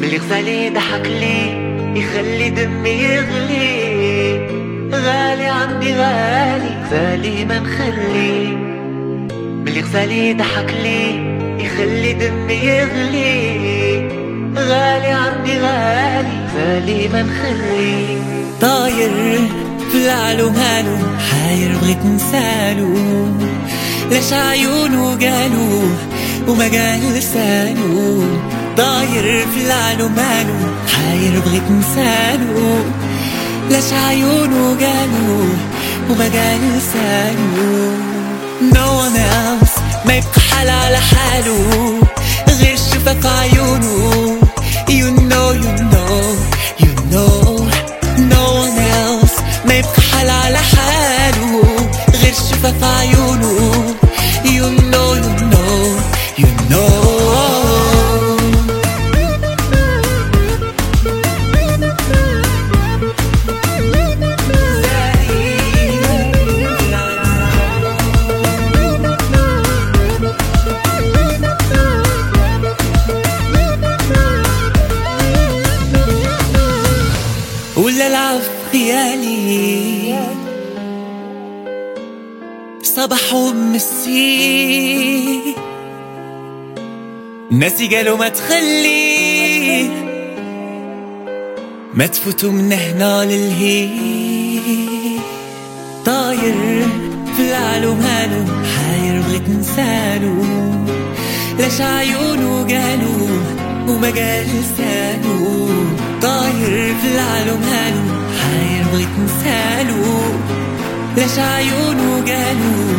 ملي غزالي ضحك لي يخلي دمي يغلي. غالي عندي غالي غالي ما نخلي. ملي غزالي ضحك لي يخلي دمي يغلي. غالي عندي غالي غالي ما نخلي. طاير في العلو مالو حاير بغيت نسالو. لاش عيونو قالو وما قال لسانو؟ طاير في العلو مالو حاير بغيت نسالو. لاش عيونو قالو وما قال لسانو No one else ما يبقى حال على حاله غير شفاف عيونه You know, you know, you know. No one else ما يبقى حال على حاله غير شفاف عيونه ولا العب خيالي. صباح ومسي ناسي قالوا ما تخلي. ما تفوتوا من هنا للهي طاير في العلو مالو حاير بغيت نسالو. لاش عيونو قالوا وما قال لسانو؟ طاير في العالم هالو حاير بغيت نسالو لاش عيونو قالوا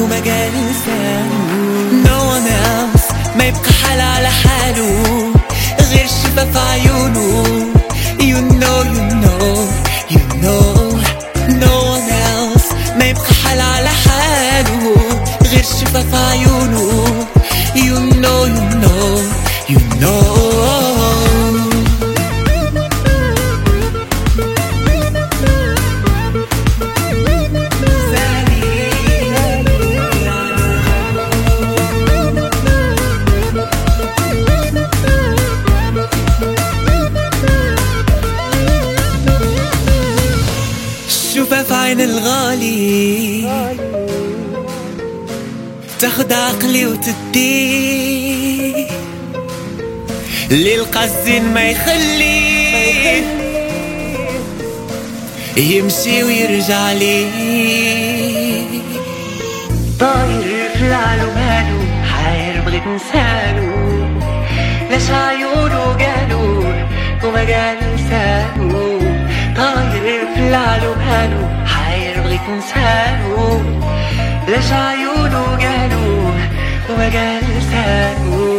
وما قال لسانو No one else ما يبقى حال على حاله غير شفاف عيونه. You know, you know, you know. No one else ما يبقى حال على حاله غير شفاف عيونه. You know, you know, you know. شوفها في عين الغالي. تاخد عقلي وتدي. للقزين ما يخلي. يمشي ويرجع لي. طاير في العالو مالو حاير بغيت نسالو. لاش عيونو تنساه ليش عيونه جالوه وما جالسانه